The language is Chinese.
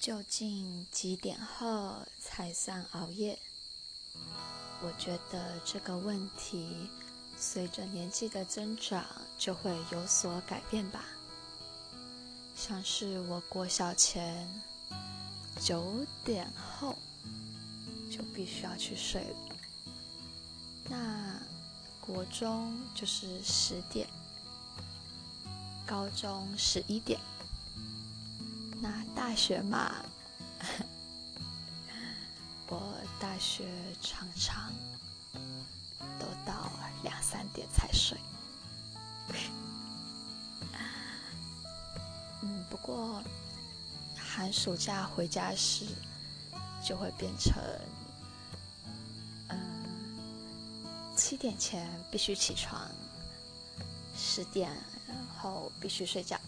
究竟几点后才算熬夜？我觉得这个问题随着年纪的增长就会有所改变吧。像是我国小前九点后就必须要去睡了，那国中就是十点，高中十一点。那大学嘛，我大学常常都到两三点才睡。嗯，不过寒暑假回家时就会变成，嗯，七点前必须起床，十点然后必须睡觉。